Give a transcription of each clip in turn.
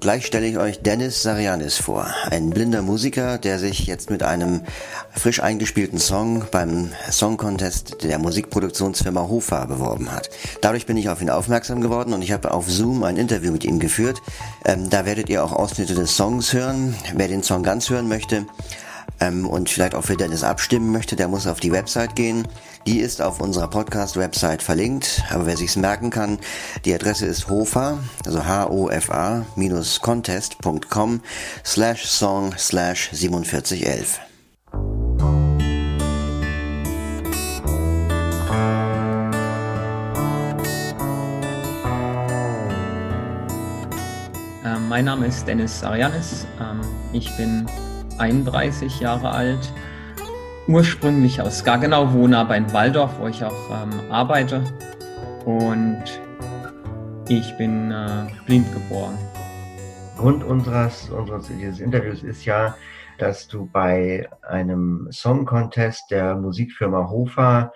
gleich stelle ich euch Dennis Sarianis vor, ein blinder Musiker, der sich jetzt mit einem frisch eingespielten Song beim Song Contest der Musikproduktionsfirma Hofa beworben hat. Dadurch bin ich auf ihn aufmerksam geworden und ich habe auf Zoom ein Interview mit ihm geführt. Ähm, da werdet ihr auch Ausschnitte des Songs hören. Wer den Song ganz hören möchte, ähm, und vielleicht auch für Dennis abstimmen möchte, der muss auf die Website gehen. Die ist auf unserer Podcast-Website verlinkt, aber wer sich's merken kann, die Adresse ist hofa, also H-O-F-A, minus contest.com slash song slash 4711. Ähm, mein Name ist Dennis Arianis. Ähm, ich bin 31 Jahre alt, ursprünglich aus Gaggenau, wohne aber in Waldorf, wo ich auch ähm, arbeite. Und ich bin äh, blind geboren. Grund unseres, unseres dieses Interviews ist ja, dass du bei einem Song Contest der Musikfirma Hofa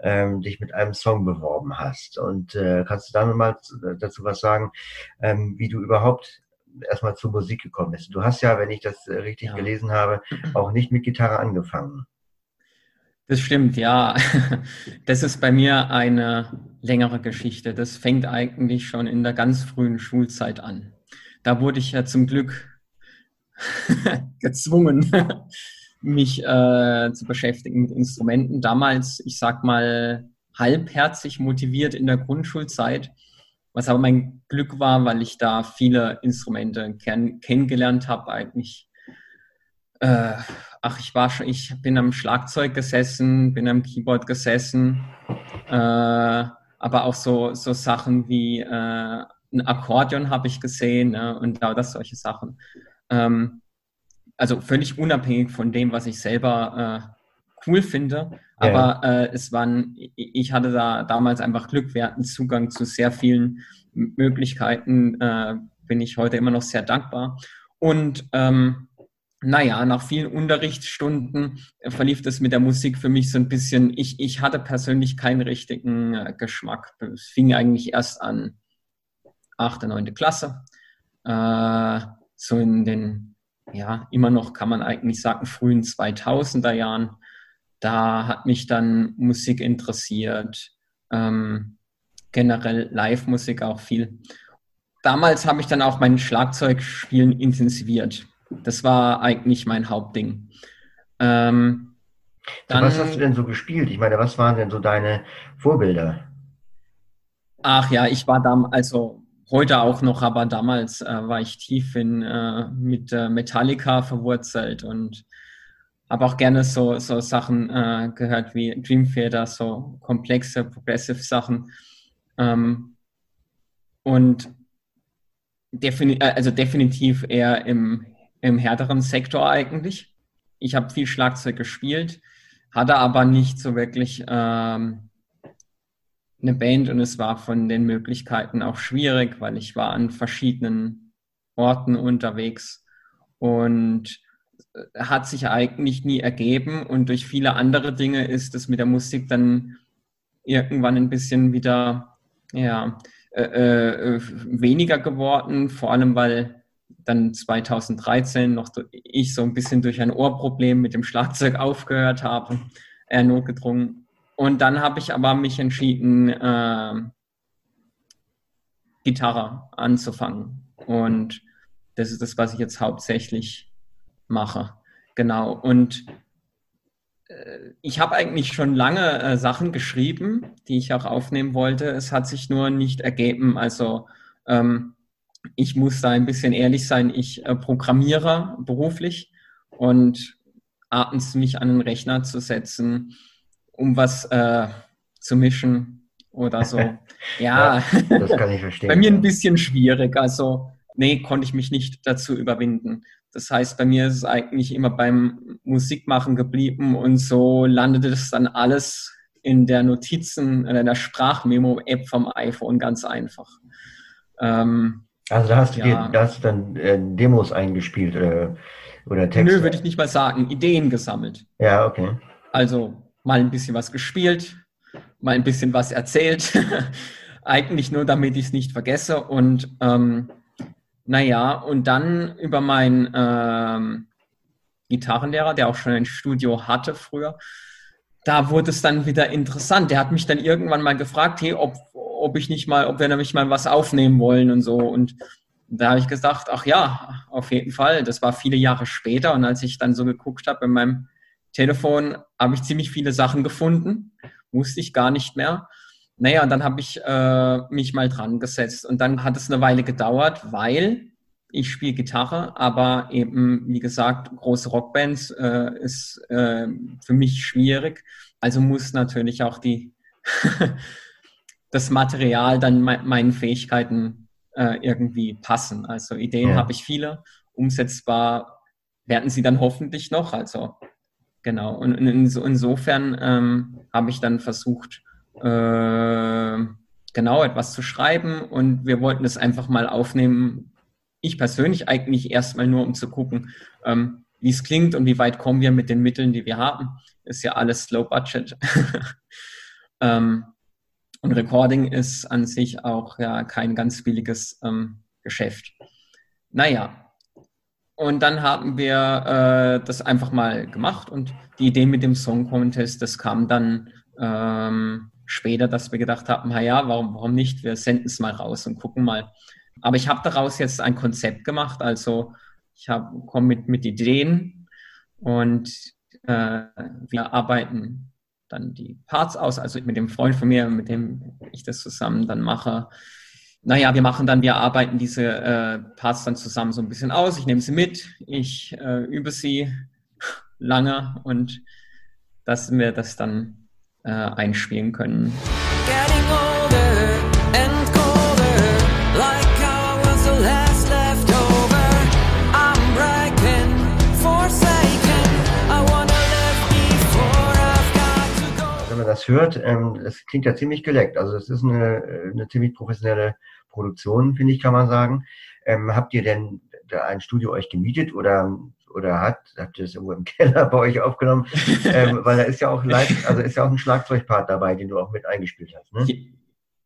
ähm, dich mit einem Song beworben hast. Und äh, kannst du da nochmal dazu was sagen, ähm, wie du überhaupt erstmal zur Musik gekommen bist. Du hast ja, wenn ich das äh, richtig ja. gelesen habe, auch nicht mit Gitarre angefangen. Das stimmt, ja. Das ist bei mir eine längere Geschichte. Das fängt eigentlich schon in der ganz frühen Schulzeit an. Da wurde ich ja zum Glück gezwungen, mich äh, zu beschäftigen mit Instrumenten. Damals, ich sag mal, halbherzig motiviert in der Grundschulzeit was aber mein Glück war, weil ich da viele Instrumente kenn kennengelernt habe, eigentlich. Äh, ach, ich war schon, ich bin am Schlagzeug gesessen, bin am Keyboard gesessen, äh, aber auch so, so Sachen wie äh, ein Akkordeon habe ich gesehen ne, und da das solche Sachen. Ähm, also völlig unabhängig von dem, was ich selber äh, cool finde. Aber ja. äh, es waren, ich hatte da damals einfach Glück. Wir hatten Zugang zu sehr vielen Möglichkeiten. Äh, bin ich heute immer noch sehr dankbar. Und ähm, naja, nach vielen Unterrichtsstunden verlief das mit der Musik für mich so ein bisschen. Ich, ich hatte persönlich keinen richtigen äh, Geschmack. Es fing eigentlich erst an, achte, neunte Klasse. Äh, so in den, ja, immer noch kann man eigentlich sagen, frühen 2000er Jahren da hat mich dann Musik interessiert, ähm, generell Live-Musik auch viel. Damals habe ich dann auch mein Schlagzeugspielen intensiviert. Das war eigentlich mein Hauptding. Ähm, dann, was hast du denn so gespielt? Ich meine, was waren denn so deine Vorbilder? Ach ja, ich war damals, also heute auch noch, aber damals äh, war ich tief in, äh, mit äh, Metallica verwurzelt und habe auch gerne so, so Sachen äh, gehört wie Dream Theater, so komplexe, progressive Sachen. Ähm, und defini äh, also definitiv eher im, im härteren Sektor eigentlich. Ich habe viel Schlagzeug gespielt, hatte aber nicht so wirklich ähm, eine Band und es war von den Möglichkeiten auch schwierig, weil ich war an verschiedenen Orten unterwegs und hat sich eigentlich nie ergeben und durch viele andere Dinge ist es mit der Musik dann irgendwann ein bisschen wieder ja, äh, äh, weniger geworden, vor allem weil dann 2013 noch ich so ein bisschen durch ein Ohrproblem mit dem Schlagzeug aufgehört habe, eher notgedrungen. Und dann habe ich aber mich entschieden, äh, Gitarre anzufangen. Und das ist das, was ich jetzt hauptsächlich mache. Genau. Und äh, ich habe eigentlich schon lange äh, Sachen geschrieben, die ich auch aufnehmen wollte. Es hat sich nur nicht ergeben. Also ähm, ich muss da ein bisschen ehrlich sein. Ich äh, programmiere beruflich und abends mich an den Rechner zu setzen, um was äh, zu mischen oder so. Ja, ja das kann ich verstehen. Bei mir ein bisschen schwierig. Also nee, konnte ich mich nicht dazu überwinden. Das heißt, bei mir ist es eigentlich immer beim Musikmachen geblieben und so landete das dann alles in der Notizen, in der Sprachmemo-App vom iPhone ganz einfach. Ähm, also da hast du, ja. dir, da hast du dann äh, Demos eingespielt oder, oder Texte? Nö, würde ich nicht mal sagen. Ideen gesammelt. Ja, okay. Also mal ein bisschen was gespielt, mal ein bisschen was erzählt. Eigentlich nur, damit ich es nicht vergesse. Und ähm, naja, und dann über meinen ähm, Gitarrenlehrer, der auch schon ein Studio hatte früher, da wurde es dann wieder interessant. Der hat mich dann irgendwann mal gefragt, hey, ob, ob ich nicht mal, ob wir nämlich mal was aufnehmen wollen und so. Und da habe ich gesagt, ach ja, auf jeden Fall. Das war viele Jahre später. Und als ich dann so geguckt habe in meinem Telefon, habe ich ziemlich viele Sachen gefunden. Wusste ich gar nicht mehr. Naja, und dann habe ich äh, mich mal dran gesetzt. Und dann hat es eine Weile gedauert, weil ich spiele Gitarre, aber eben, wie gesagt, große Rockbands äh, ist äh, für mich schwierig. Also muss natürlich auch die das Material dann me meinen Fähigkeiten äh, irgendwie passen. Also Ideen ja. habe ich viele, umsetzbar werden sie dann hoffentlich noch. Also genau. Und in, insofern ähm, habe ich dann versucht, äh, genau etwas zu schreiben und wir wollten es einfach mal aufnehmen, ich persönlich eigentlich erstmal nur, um zu gucken, ähm, wie es klingt und wie weit kommen wir mit den Mitteln, die wir haben. Ist ja alles Low Budget. ähm, und Recording ist an sich auch ja kein ganz billiges ähm, Geschäft. Naja, und dann haben wir äh, das einfach mal gemacht und die Idee mit dem Song Contest, das kam dann ähm, später, dass wir gedacht haben, naja, warum, warum nicht? Wir senden es mal raus und gucken mal, aber ich habe daraus jetzt ein Konzept gemacht. Also ich komme mit, mit Ideen und äh, wir arbeiten dann die Parts aus, also mit dem Freund von mir, mit dem ich das zusammen dann mache. Naja, wir machen dann, wir arbeiten diese äh, Parts dann zusammen so ein bisschen aus. Ich nehme sie mit, ich äh, übe sie lange und dass wir das dann äh, einspielen können. Getting older and colder, like das hört, ähm, das klingt ja ziemlich geleckt. Also es ist eine, eine ziemlich professionelle Produktion, finde ich, kann man sagen. Ähm, habt ihr denn da ein Studio euch gemietet oder oder hat, habt ihr das irgendwo im Keller bei euch aufgenommen? ähm, weil da ist ja auch live, also ist ja auch ein Schlagzeugpart dabei, den du auch mit eingespielt hast, ne?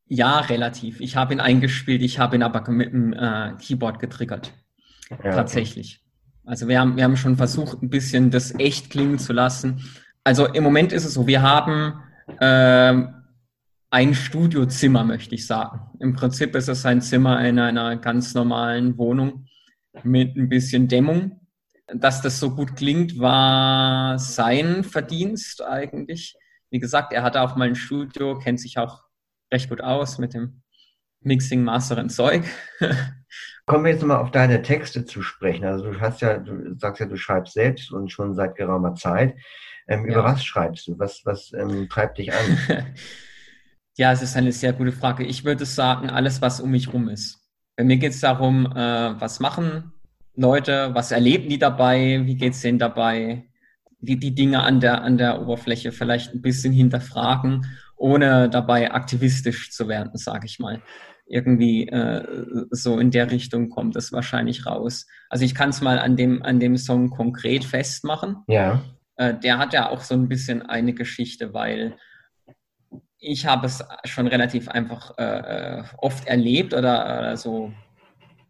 Ja, relativ. Ich habe ihn eingespielt, ich habe ihn aber mit dem äh, Keyboard getriggert. Ja, Tatsächlich. Okay. Also wir haben, wir haben schon versucht, ein bisschen das echt klingen zu lassen. Also im Moment ist es so, wir haben ähm, ein Studiozimmer, möchte ich sagen. Im Prinzip ist es ein Zimmer in einer ganz normalen Wohnung mit ein bisschen Dämmung. Dass das so gut klingt, war sein Verdienst eigentlich. Wie gesagt, er hatte auch mal ein Studio, kennt sich auch recht gut aus mit dem Mixing, Mastering Zeug. Kommen wir jetzt mal auf deine Texte zu sprechen. Also du hast ja, du sagst ja, du schreibst selbst und schon seit geraumer Zeit. Ähm, über was schreibst du? Was, was ähm, treibt dich an? ja, es ist eine sehr gute Frage. Ich würde sagen, alles, was um mich rum ist. Bei mir geht es darum, äh, was machen Leute, was erleben die dabei, wie geht es denen dabei, die, die Dinge an der, an der Oberfläche vielleicht ein bisschen hinterfragen, ohne dabei aktivistisch zu werden, sage ich mal. Irgendwie äh, so in der Richtung kommt es wahrscheinlich raus. Also ich kann es mal an dem, an dem Song konkret festmachen. Ja. Äh, der hat ja auch so ein bisschen eine Geschichte, weil ich habe es schon relativ einfach äh, oft erlebt oder, oder, so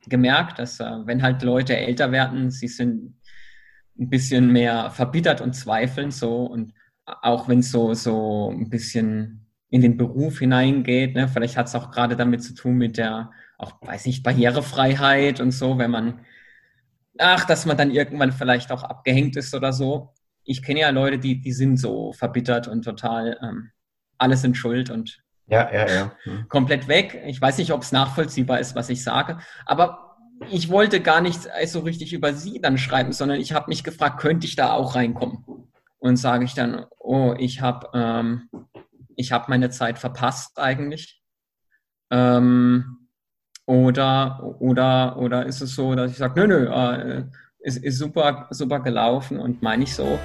gemerkt, dass äh, wenn halt Leute älter werden, sie sind ein bisschen mehr verbittert und zweifeln so und auch wenn es so, so ein bisschen in den Beruf hineingeht, ne, vielleicht hat es auch gerade damit zu tun mit der, auch weiß nicht, Barrierefreiheit und so, wenn man, ach, dass man dann irgendwann vielleicht auch abgehängt ist oder so. Ich kenne ja Leute, die, die sind so verbittert und total, ähm, alles sind schuld und ja, ja, ja. Hm. komplett weg. Ich weiß nicht, ob es nachvollziehbar ist, was ich sage, aber ich wollte gar nicht so richtig über sie dann schreiben, sondern ich habe mich gefragt, könnte ich da auch reinkommen? Und sage ich dann, oh, ich habe ähm, ich habe meine Zeit verpasst eigentlich. Ähm, oder, oder, oder ist es so, dass ich sage, nö, nö, äh, ist, ist super, super gelaufen und meine ich so.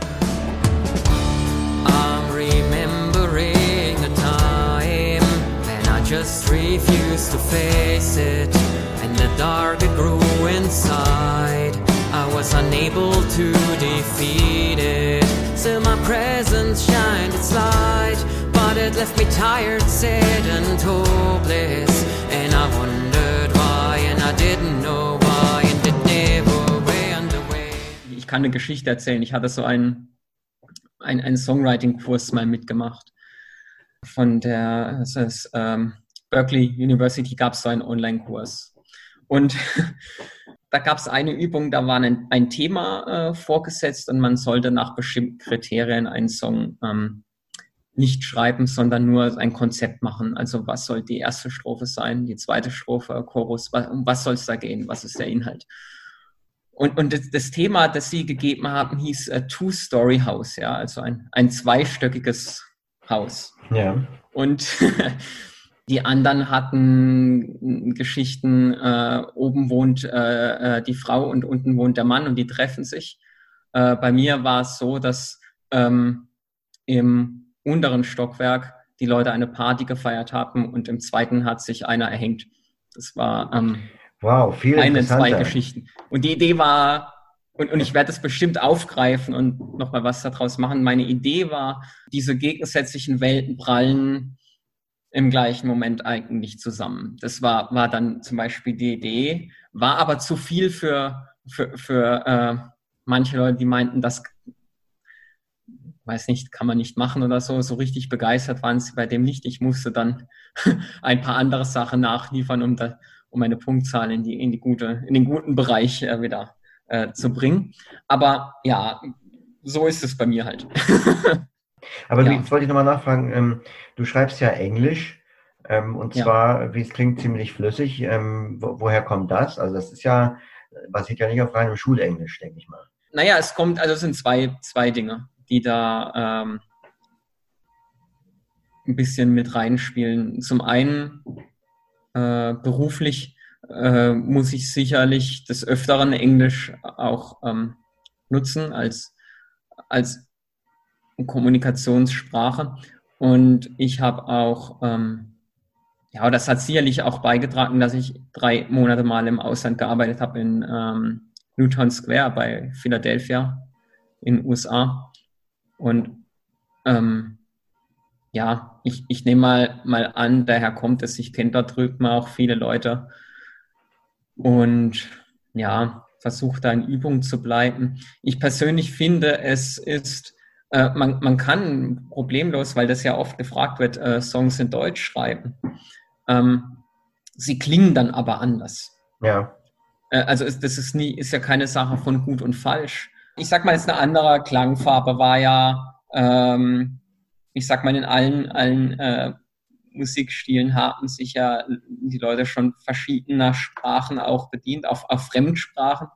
Just refused to face it and the dark it grew inside. I was unable to defeat it. Still my presence shined its light, but it left me tired, sad and hopeless. And I wondered why, and I didn't know why. kann eine Geschichte erzählen. Ich hatte so einen, einen, einen Songwriting-Kurs mal mitgemacht. Von der das heißt, ähm, Berkeley University gab es so einen Online-Kurs. Und da gab es eine Übung, da war ein, ein Thema äh, vorgesetzt und man sollte nach bestimmten Kriterien einen Song ähm, nicht schreiben, sondern nur ein Konzept machen. Also was soll die erste Strophe sein, die zweite Strophe, Chorus, was, um was soll es da gehen, was ist der Inhalt? Und, und das, das, Thema, das Sie gegeben haben, hieß äh, Two-Story House, ja, also ein, ein zweistöckiges Haus. Ja. Und die anderen hatten Geschichten, äh, oben wohnt äh, äh, die Frau und unten wohnt der Mann und die treffen sich. Äh, bei mir war es so, dass ähm, im unteren Stockwerk die Leute eine Party gefeiert haben und im zweiten hat sich einer erhängt. Das war ähm, wow, viel eine, zwei Geschichten. Und die Idee war, und, und ich werde es bestimmt aufgreifen und nochmal was daraus machen. Meine Idee war, diese gegensätzlichen Welten prallen im gleichen Moment eigentlich zusammen. Das war, war dann zum Beispiel die Idee, war aber zu viel für, für, für äh, manche Leute, die meinten, das weiß nicht, kann man nicht machen oder so. So richtig begeistert waren sie bei dem nicht. Ich musste dann ein paar andere Sachen nachliefern, um, da, um eine Punktzahl in, die, in, die gute, in den guten Bereich äh, wieder äh, zu bringen. Aber ja, so ist es bei mir halt. Aber ja. jetzt wollte ich nochmal nachfragen, ähm, du schreibst ja Englisch. Ähm, und zwar, ja. wie es klingt, ziemlich flüssig. Ähm, wo, woher kommt das? Also das ist ja, basiert ja nicht auf reinem Schulenglisch, denke ich mal. Naja, es kommt, also es sind zwei, zwei Dinge die da ähm, ein bisschen mit reinspielen. Zum einen äh, beruflich äh, muss ich sicherlich des Öfteren Englisch auch ähm, nutzen als, als Kommunikationssprache. Und ich habe auch, ähm, ja, das hat sicherlich auch beigetragen, dass ich drei Monate mal im Ausland gearbeitet habe in ähm, Newton Square bei Philadelphia in den USA. Und ähm, ja, ich, ich nehme mal, mal an, daher kommt es, ich kenne dort drüben auch viele Leute und ja, versuche da in Übung zu bleiben. Ich persönlich finde, es ist, äh, man, man kann problemlos, weil das ja oft gefragt wird, äh, Songs in Deutsch schreiben. Ähm, sie klingen dann aber anders. Ja. Äh, also ist, das ist nie, ist ja keine Sache von gut und falsch ich sag mal, jetzt eine andere Klangfarbe war ja, ähm, ich sag mal, in allen, allen äh, Musikstilen haben sich ja die Leute schon verschiedener Sprachen auch bedient, auf, auf Fremdsprachen.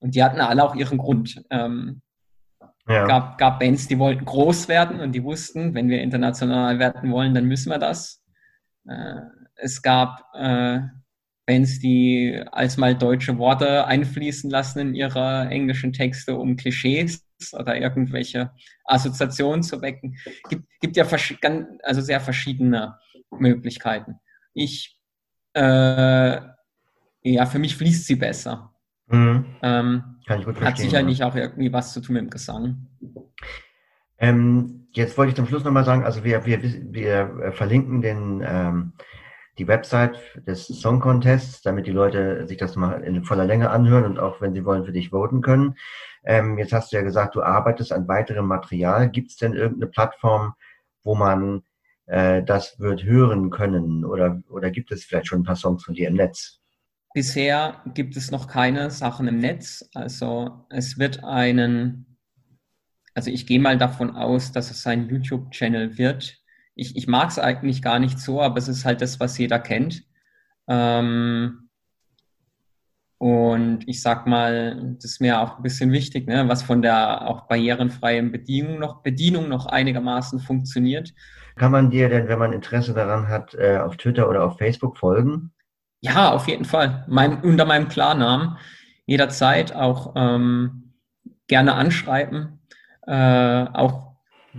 Und die hatten alle auch ihren Grund. Ähm, ja. gab, gab Bands, die wollten groß werden und die wussten, wenn wir international werden wollen, dann müssen wir das. Äh, es gab äh, Bands, die als mal deutsche Worte einfließen lassen in ihre englischen Texte, um Klischees oder irgendwelche Assoziationen zu wecken. Gibt, gibt ja also sehr verschiedene Möglichkeiten. Ich, äh, ja, für mich fließt sie besser. Mhm. Ähm, Kann ich gut verstehen. Hat sicherlich ja. auch irgendwie was zu tun mit dem Gesang. Ähm, jetzt wollte ich zum Schluss nochmal sagen, also wir, wir, wir verlinken den ähm, die Website des Song Contests, damit die Leute sich das mal in voller Länge anhören und auch, wenn sie wollen, für dich voten können. Ähm, jetzt hast du ja gesagt, du arbeitest an weiterem Material. Gibt es denn irgendeine Plattform, wo man äh, das wird hören können? Oder, oder gibt es vielleicht schon ein paar Songs von dir im Netz? Bisher gibt es noch keine Sachen im Netz. Also es wird einen, also ich gehe mal davon aus, dass es ein YouTube-Channel wird, ich, ich mag es eigentlich gar nicht so, aber es ist halt das, was jeder kennt. Ähm, und ich sag mal, das ist mir auch ein bisschen wichtig, ne, was von der auch barrierenfreien Bedienung noch, Bedienung noch einigermaßen funktioniert. Kann man dir denn, wenn man Interesse daran hat, äh, auf Twitter oder auf Facebook folgen? Ja, auf jeden Fall. Mein, unter meinem Klarnamen. Jederzeit auch ähm, gerne anschreiben. Äh, auch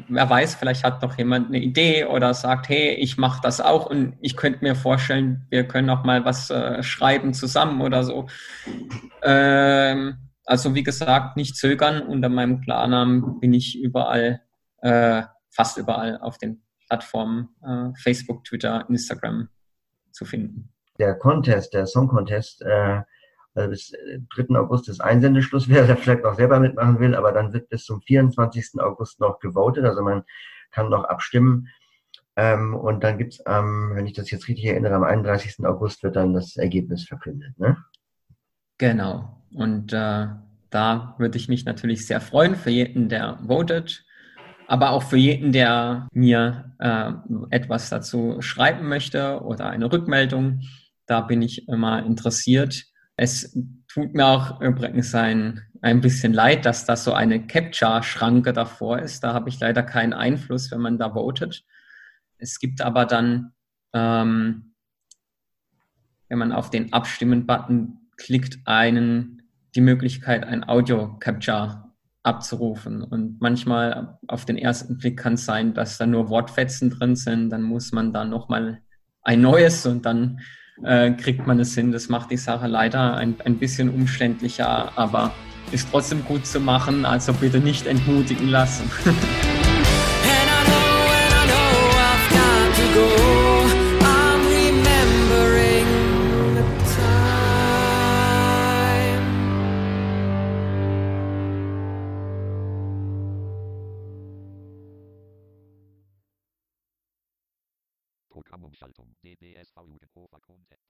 wer weiß, vielleicht hat noch jemand eine Idee oder sagt, hey, ich mache das auch und ich könnte mir vorstellen, wir können auch mal was äh, schreiben zusammen oder so. Ähm, also wie gesagt, nicht zögern. Unter meinem Klarnamen bin ich überall, äh, fast überall auf den Plattformen äh, Facebook, Twitter, Instagram zu finden. Der Contest, der Song Contest, äh, Also bis 3. Äh, August ist Einsendeschluss, wer da vielleicht noch selber mitmachen will, aber dann wird bis zum 24. August noch gewotet, also man kann noch abstimmen. Ähm, und dann gibt's am, wenn ich das jetzt richtig erinnere, am 31. August wird dann das Ergebnis verkündet. Ne? Genau. Und äh, da würde ich mich natürlich sehr freuen für jeden, der votet, aber auch für jeden, der mir äh, etwas dazu schreiben möchte oder eine Rückmeldung. Da bin ich immer interessiert. Es tut mir auch übrigens ein, ein bisschen leid, dass da so eine Capture-Schranke davor ist. Da habe ich leider keinen Einfluss, wenn man da votet. Es gibt aber dann, ähm, wenn man auf den Abstimmen-Button klickt, einen die Möglichkeit, ein Audio-Capture abzurufen. Und manchmal auf den ersten Blick kann es sein, dass da nur Wortfetzen drin sind. Dann muss man da nochmal ein neues und dann äh, kriegt man es hin. Das macht die Sache leider ein, ein bisschen umständlicher, aber ist trotzdem gut zu machen. Also bitte nicht entmutigen lassen. Yes, now you can over content.